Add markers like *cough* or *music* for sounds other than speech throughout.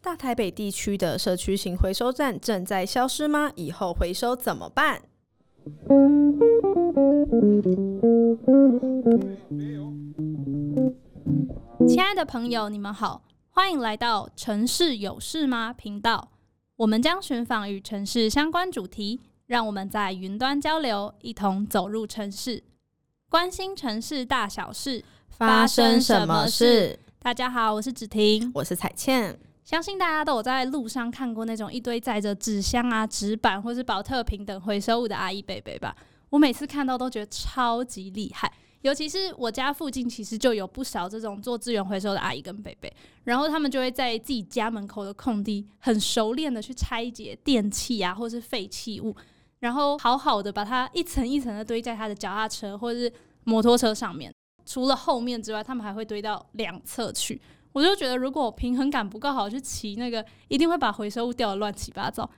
大台北地区的社区型回收站正在消失吗？以后回收怎么办？亲爱的朋友，你们好，欢迎来到城市有事吗频道。我们将寻访与城市相关主题，让我们在云端交流，一同走入城市，关心城市大小事，发生什么事？大家好，我是芷婷，我是彩倩。相信大家都有在路上看过那种一堆载着纸箱啊、纸板或是宝特瓶等回收物的阿姨伯伯吧？我每次看到都觉得超级厉害，尤其是我家附近其实就有不少这种做资源回收的阿姨跟伯伯，然后他们就会在自己家门口的空地很熟练的去拆解电器啊，或是废弃物，然后好好的把它一层一层的堆在他的脚踏车或是摩托车上面。除了后面之外，他们还会堆到两侧去。我就觉得，如果平衡感不够好，去骑那个，一定会把回收物掉的乱七八糟。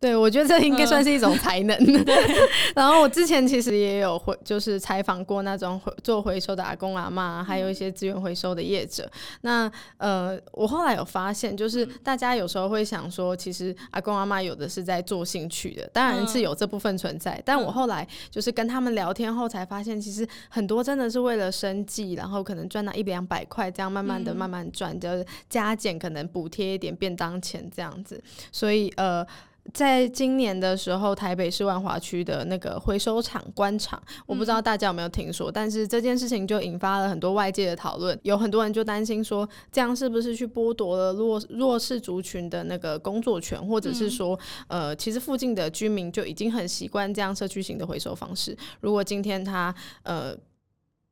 对，我觉得这应该算是一种 *laughs* 才能。嗯、*laughs* 然后我之前其实也有回，就是采访过那种回做回收的阿公阿妈，还有一些资源回收的业者。那呃，我后来有发现，就是大家有时候会想说，其实阿公阿妈有的是在做兴趣的，当然是有这部分存在。但我后来就是跟他们聊天后才发现，其实很多真的是为了生计，然后可能赚到一两百块，这样慢慢的慢慢赚，就是加减可能补贴一点便当钱这样子。所以呃。在今年的时候，台北市万华区的那个回收厂关厂，我不知道大家有没有听说，但是这件事情就引发了很多外界的讨论，有很多人就担心说，这样是不是去剥夺了弱弱势族群的那个工作权，或者是说，呃，其实附近的居民就已经很习惯这样社区型的回收方式，如果今天它呃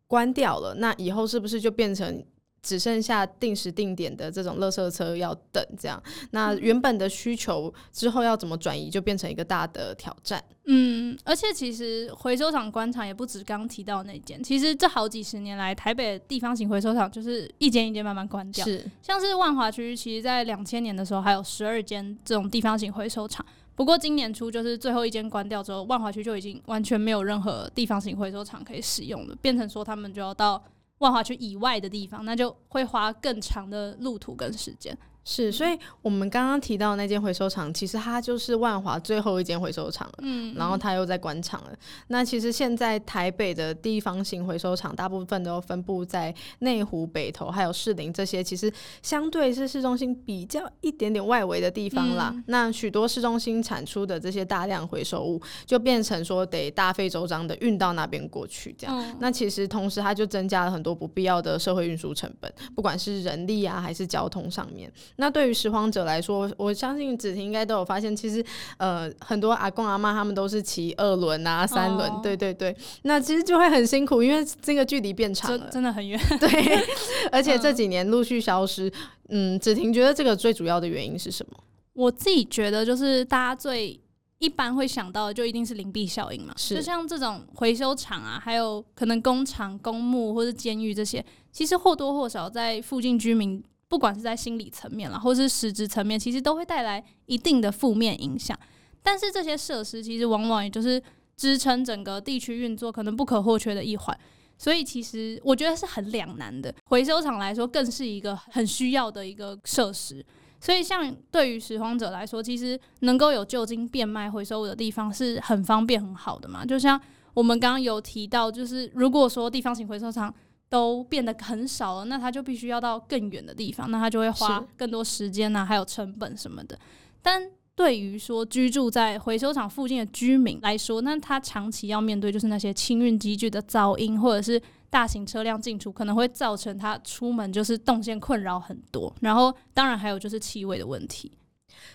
关掉了，那以后是不是就变成？只剩下定时定点的这种垃圾车要等，这样，那原本的需求之后要怎么转移，就变成一个大的挑战。嗯，而且其实回收厂关厂也不止刚刚提到那间，其实这好几十年来，台北地方型回收厂就是一间一间慢慢关掉。是，像是万华区，其实在两千年的时候还有十二间这种地方型回收厂，不过今年初就是最后一间关掉之后，万华区就已经完全没有任何地方型回收厂可以使用了，变成说他们就要到。万华区以外的地方，那就会花更长的路途跟时间。是，所以我们刚刚提到那间回收厂，其实它就是万华最后一间回收厂了。嗯，然后它又在关厂了。那其实现在台北的地方型回收厂，大部分都分布在内湖、北投还有士林这些，其实相对是市中心比较一点点外围的地方啦。嗯、那许多市中心产出的这些大量回收物，就变成说得大费周章的运到那边过去，这样。嗯、那其实同时它就增加了很多不必要的社会运输成本，不管是人力啊，还是交通上面。那对于拾荒者来说，我相信子婷应该都有发现，其实呃很多阿公阿妈他们都是骑二轮啊、三轮，哦、对对对，那其实就会很辛苦，因为这个距离变长了，真的很远。对，*laughs* 而且这几年陆续消失。嗯，子婷觉得这个最主要的原因是什么？我自己觉得就是大家最一般会想到的，就一定是灵璧效应嘛，是就像这种回收厂啊，还有可能工厂、公墓或者监狱这些，其实或多或少在附近居民。不管是在心理层面啦，或是实质层面，其实都会带来一定的负面影响。但是这些设施其实往往也就是支撑整个地区运作可能不可或缺的一环。所以其实我觉得是很两难的。回收厂来说，更是一个很需要的一个设施。所以像对于拾荒者来说，其实能够有就近变卖回收物的地方是很方便很好的嘛。就像我们刚刚有提到，就是如果说地方型回收厂。都变得很少了，那他就必须要到更远的地方，那他就会花更多时间啊，还有成本什么的。但对于说居住在回收厂附近的居民来说，那他长期要面对就是那些清运机具的噪音，或者是大型车辆进出，可能会造成他出门就是动线困扰很多。然后，当然还有就是气味的问题。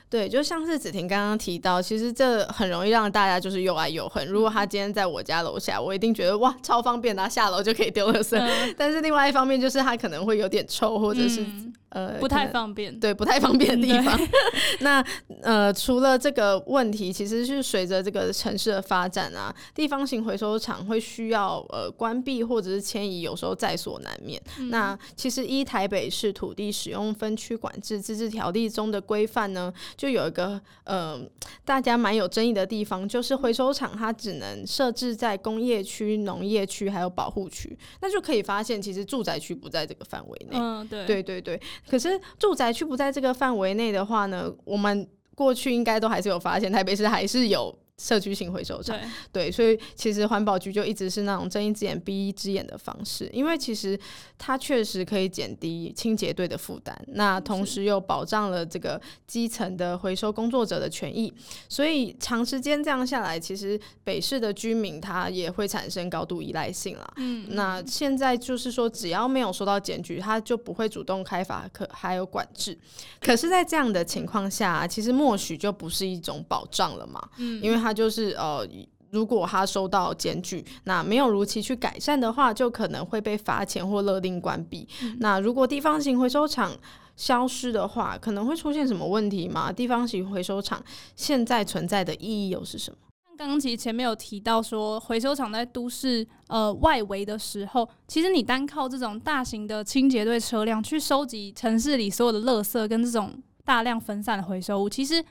对，就像是子婷刚刚提到，其实这很容易让大家就是又爱又恨。如果他今天在我家楼下，我一定觉得哇，超方便，他下楼就可以丢垃圾。嗯、但是另外一方面，就是他可能会有点臭，或者是。嗯呃，不太方便，对，不太方便的地方。*laughs* 那呃，除了这个问题，其实是随着这个城市的发展啊，地方型回收厂会需要呃关闭或者是迁移，有时候在所难免。嗯、那其实依台北市土地使用分区管制自治条例中的规范呢，就有一个呃大家蛮有争议的地方，就是回收厂它只能设置在工业区、农业区还有保护区，那就可以发现其实住宅区不在这个范围内。嗯，对，对对对。*laughs* 可是住宅区不在这个范围内的话呢，我们过去应该都还是有发现，台北市还是有。社区型回收厂，对，对，所以其实环保局就一直是那种睁一只眼闭一只眼的方式，因为其实它确实可以减低清洁队的负担，那同时又保障了这个基层的回收工作者的权益，所以长时间这样下来，其实北市的居民他也会产生高度依赖性了。嗯，那现在就是说，只要没有收到检举，他就不会主动开罚，可还有管制。可是，在这样的情况下，其实默许就不是一种保障了嘛。嗯，因为他就是呃，如果他收到检举，那没有如期去改善的话，就可能会被罚钱或勒令关闭。嗯。那如果地方型回收厂消失的话，可能会出现什么问题吗？地方型回收厂现在存在的意义又是什么？刚刚其实前面有提到说，回收厂在都市呃外围的时候，其实你单靠这种大型的清洁队车辆去收集城市里所有的垃圾跟这种大量分散的回收物，其实。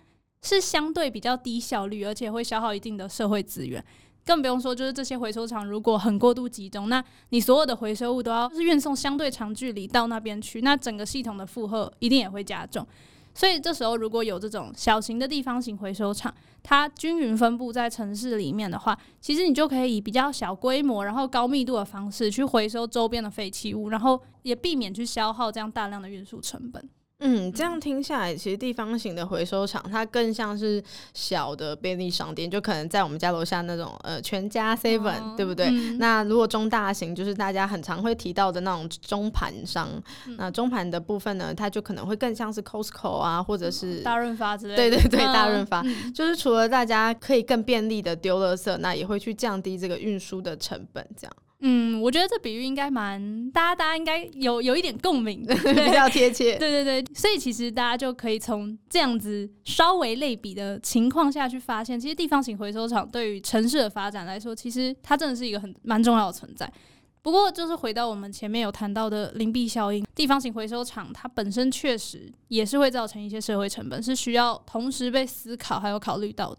是相对比较低效率，而且会消耗一定的社会资源，更不用说就是这些回收厂如果很过度集中，那你所有的回收物都要是运送相对长距离到那边去，那整个系统的负荷一定也会加重。所以这时候如果有这种小型的地方型回收厂，它均匀分布在城市里面的话，其实你就可以以比较小规模，然后高密度的方式去回收周边的废弃物，然后也避免去消耗这样大量的运输成本。嗯，这样听下来，其实地方型的回收厂，它更像是小的便利商店，就可能在我们家楼下那种呃全家 Seven，哦，对不对？嗯。那如果中大型，就是大家很常会提到的那种中盘商，嗯。那中盘的部分呢，它就可能会更像是 Costco 啊，或者是大润发之类的。对对对，大润发，嗯，就是除了大家可以更便利的丢垃圾，那也会去降低这个运输的成本，这样。嗯，我觉得这比喻应该蛮大家，大家应该有有一点共鸣，*laughs* 比较贴切。对对对，所以其实大家就可以从这样子稍微类比的情况下去发现，其实地方型回收厂对于城市的发展来说，其实它真的是一个很蛮重要的存在。不过，就是回到我们前面有谈到的邻避效应，地方型回收厂它本身确实也是会造成一些社会成本，是需要同时被思考还有考虑到的。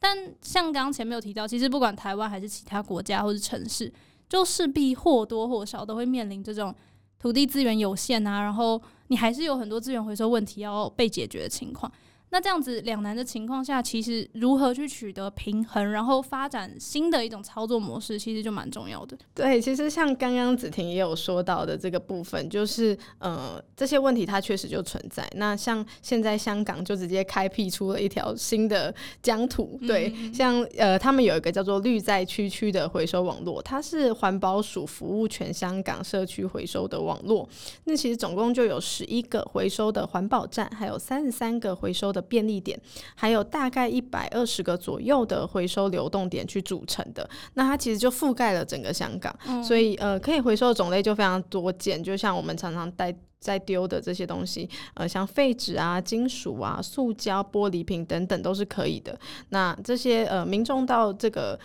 但像刚刚前面有提到，其实不管台湾还是其他国家或者城市。就势必或多或少都会面临这种土地资源有限啊，然后你还是有很多资源回收问题要被解决的情况。那这样子两难的情况下，其实如何去取得平衡，然后发展新的一种操作模式，其实就蛮重要的。对，其实像刚刚子婷也有说到的这个部分，就是呃这些问题它确实就存在。那像现在香港就直接开辟出了一条新的疆土，对，嗯、*laughs* 像呃他们有一个叫做绿在区区的回收网络，它是环保署服务全香港社区回收的网络。那其实总共就有十一个回收的环保站，还有三十三个回收的。便利点，还有大概一百二十个左右的回收流动点去组成的，那它其实就覆盖了整个香港，嗯、所以呃，可以回收的种类就非常多见，就像我们常常带在丢的这些东西，呃，像废纸啊、金属啊、塑胶、玻璃瓶等等都是可以的。那这些呃，民众到这个。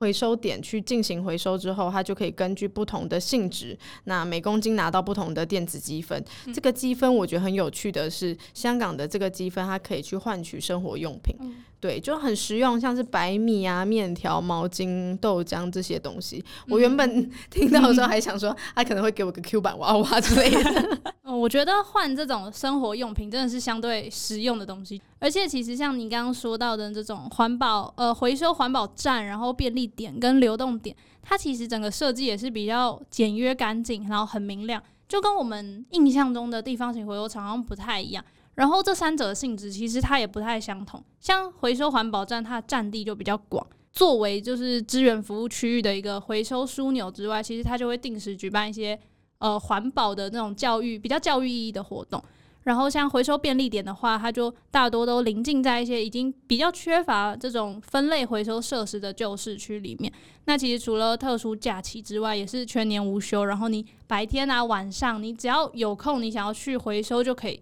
回收点去进行回收之后，它就可以根据不同的性质，那每公斤拿到不同的电子积分。嗯。这个积分我觉得很有趣的是，香港的这个积分它可以去换取生活用品。嗯对，就很实用，像是白米啊、面条、毛巾、豆浆这些东西。我原本 *laughs* 听到的时候还想说，他可能会给我个 Q 版娃娃之类的。*laughs* 嗯，我觉得换这种生活用品真的是相对实用的东西。而且，其实像你刚刚说到的这种环保呃回收环保站，然后便利点跟流动点，它其实整个设计也是比较简约干净，然后很明亮，就跟我们印象中的地方型回收厂好像不太一样。然后这三者的性质其实它也不太相同，像回收环保站，它的占地就比较广，作为就是资源服务区域的一个回收枢纽之外，其实它就会定时举办一些呃环保的那种教育，比较教育意义的活动。然后像回收便利点的话，它就大多都临近在一些已经比较缺乏这种分类回收设施的旧市区里面。那其实除了特殊假期之外，也是全年无休。然后你白天啊晚上，你只要有空，你想要去回收就可以。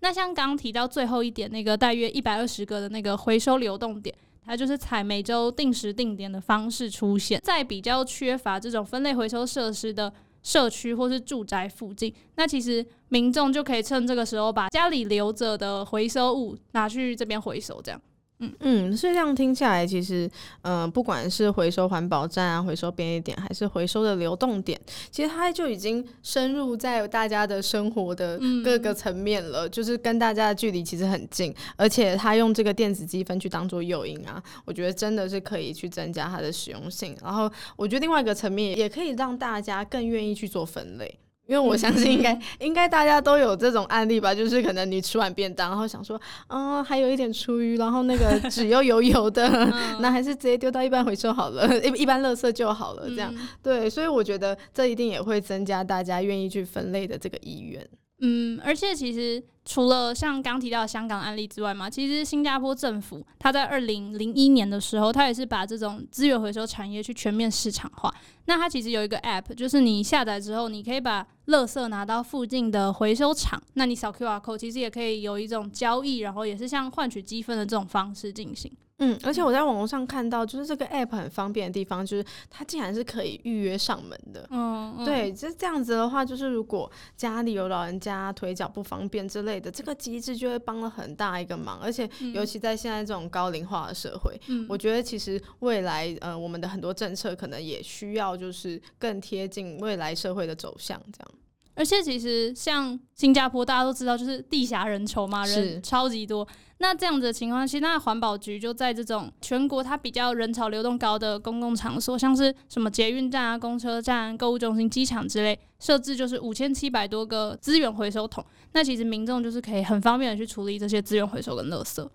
那像刚提到最后一点，那个大约一百二十个的那个回收流动点，它就是采每周定时定点的方式出现在比较缺乏这种分类回收设施的社区或是住宅附近。那其实民众就可以趁这个时候把家里留着的回收物拿去这边回收，这样。嗯嗯，所以这样听下来，其实，嗯、呃，不管是回收环保站啊、回收便利点，还是回收的流动点，其实它就已经深入在大家的生活的各个层面了，嗯、就是跟大家的距离其实很近，而且它用这个电子积分去当做诱因啊，我觉得真的是可以去增加它的实用性。然后，我觉得另外一个层面也可以让大家更愿意去做分类。因为我相信应该、嗯、应该大家都有这种案例吧，就是可能你吃完便当，然后想说，嗯，还有一点厨余，然后那个 *laughs* 纸又油油的，嗯、那还是直接丢到一般回收好了，*laughs* 一一般垃圾就好了，这样、嗯、对，所以我觉得这一定也会增加大家愿意去分类的这个意愿。嗯，而且其实除了像刚提到的香港案例之外嘛，其实新加坡政府它在二零零一年的时候，它也是把这种资源回收产业去全面市场化。那它其实有一个 App，就是你下载之后，你可以把垃圾拿到附近的回收厂，那你扫 QR code，其实也可以有一种交易，然后也是像换取积分的这种方式进行。嗯，而且我在网络上看到，就是这个 app 很方便的地方，就是它竟然是可以预约上门的。嗯，嗯对，就是这样子的话，就是如果家里有老人家腿脚不方便之类的，这个机制就会帮了很大一个忙。而且，尤其在现在这种高龄化的社会，嗯，我觉得其实未来呃，我们的很多政策可能也需要就是更贴近未来社会的走向，这样。而且，其实像新加坡，大家都知道，就是地狭人稠嘛，人超级多。那这样子的情况下，那环保局就在这种全国它比较人潮流动高的公共场所，像是什么捷运站啊、公车站、购物中心、机场之类，设置就是五千七百多个资源回收桶。那其实民众就是可以很方便的去处理这些资源回收跟垃圾。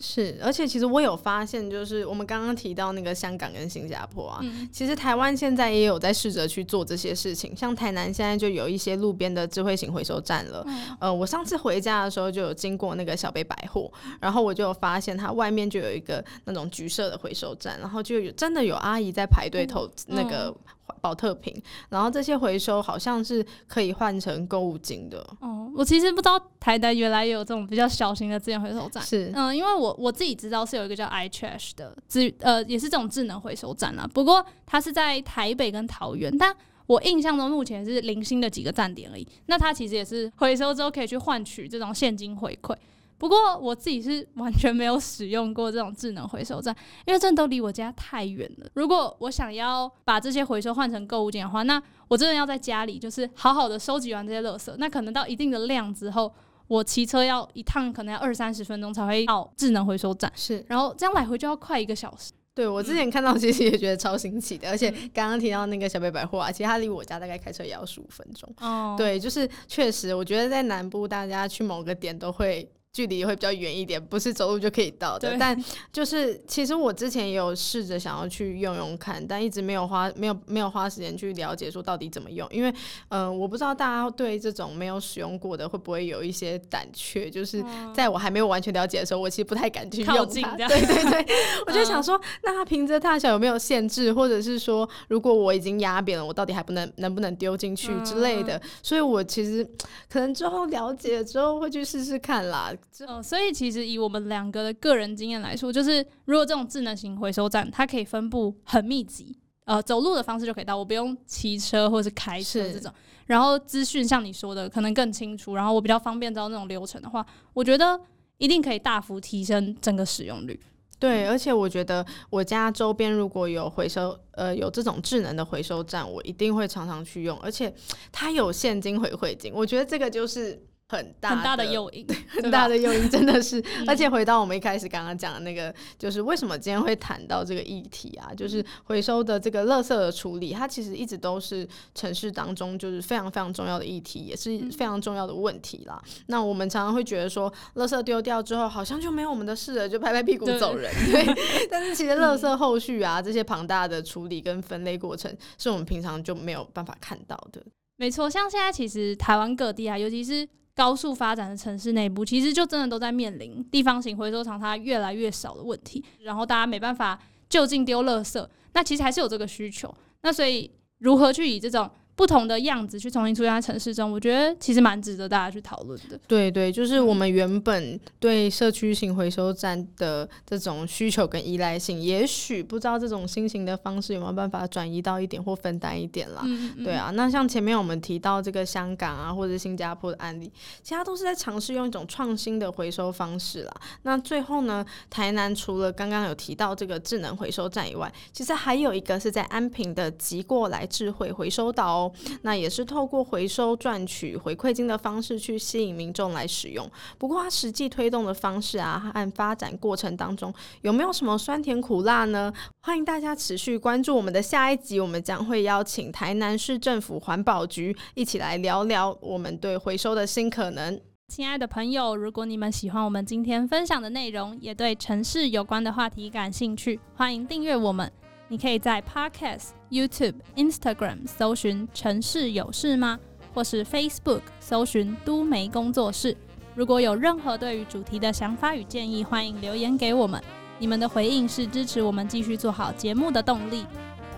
是，而且其实我有发现，就是我们刚刚提到那个香港跟新加坡啊，嗯、其实台湾现在也有在试着去做这些事情。像台南现在就有一些路边的智慧型回收站了。嗯、呃，我上次回家的时候就有经过那个小北百货，然后我就有发现它外面就有一个那种橘色的回收站，然后就有真的有阿姨在排队投那个。嗯宝特瓶，然后这些回收好像是可以换成购物金的。哦，我其实不知道台南原来也有这种比较小型的资源回收站。是，嗯，因为我我自己知道是有一个叫 iTrash 的资，呃，也是这种智能回收站啦。不过它是在台北跟桃园，但我印象中目前是零星的几个站点而已。那它其实也是回收之后可以去换取这种现金回馈。不过我自己是完全没有使用过这种智能回收站，因为这都离我家太远了。如果我想要把这些回收换成购物金的话，那我真的要在家里就是好好的收集完这些垃圾。那可能到一定的量之后，我骑车要一趟可能要二三十分钟才会到智能回收站。是，然后这样来回就要快一个小时。对，我之前看到其实也觉得超新奇的，而且刚刚提到那个小北百货啊，其实它离我家大概开车也要十五分钟。哦，对，就是确实，我觉得在南部大家去某个点都会。距离会比较远一点，不是走路就可以到的。但就是，其实我之前也有试着想要去用用看，但一直没有花没有没有花时间去了解说到底怎么用。因为，嗯、呃，我不知道大家对这种没有使用过的会不会有一些胆怯。就是在我还没有完全了解的时候，我其实不太敢去用它。对对 *laughs* 对，*laughs* 我就想说，那它瓶子大小有没有限制，或者是说，如果我已经压扁了，我到底还不能能不能丢进去之类的？所以我其实可能之后了解了之后会去试试看啦。嗯，所以其实以我们两个的个人经验来说，就是如果这种智能型回收站，它可以分布很密集，呃，走路的方式就可以到，我不用骑车或是开车这种。然后资讯像你说的，可能更清楚，然后我比较方便知道那种流程的话，我觉得一定可以大幅提升整个使用率。对，而且我觉得我家周边如果有回收，呃，有这种智能的回收站，我一定会常常去用，而且它有现金回馈金，我觉得这个就是。很大很大的诱因，很大的诱因，真的是。*laughs* 而且回到我们一开始刚刚讲的那个，就是为什么今天会谈到这个议题啊？就是回收的这个垃圾的处理，它其实一直都是城市当中就是非常非常重要的议题，也是非常重要的问题啦。那我们常常会觉得说，垃圾丢掉之后，好像就没有我们的事了，就拍拍屁股走人。对，*laughs* 但是其实垃圾后续啊，这些庞大的处理跟分类过程，是我们平常就没有办法看到的。没错，像现在其实台湾各地啊，尤其是高速发展的城市内部，其实就真的都在面临地方型回收厂它越来越少的问题，然后大家没办法就近丢垃圾，那其实还是有这个需求。那所以如何去以这种不同的样子去重新出现在城市中，我觉得其实蛮值得大家去讨论的。对对，就是我们原本对社区型回收站的这种需求跟依赖性，也许不知道这种新型的方式有没有办法转移到一点或分担一点啦。嗯嗯对啊，那像前面我们提到这个香港啊，或者新加坡的案例，其他都是在尝试用一种创新的回收方式啦。那最后呢，台南除了刚刚有提到这个智能回收站以外，其实还有一个是在安平的集过来智慧回收岛哦。那也是透过回收赚取回馈金的方式去吸引民众来使用。不过，它实际推动的方式啊，和发展过程当中有没有什么酸甜苦辣呢？欢迎大家持续关注我们的下一集，我们将会邀请台南市政府环保局一起来聊聊我们对回收的新可能。亲爱的朋友，如果你们喜欢我们今天分享的内容，也对城市有关的话题感兴趣，欢迎订阅我们。你可以在 Podcast、YouTube、Instagram 搜寻“城市有事吗”，或是 Facebook 搜寻“都媒工作室”。如果有任何对于主题的想法与建议，欢迎留言给我们。你们的回应是支持我们继续做好节目的动力。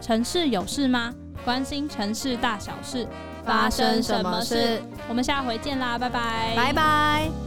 城市有事吗？关心城市大小事，发生什么事？我们下回见啦，拜拜，拜拜。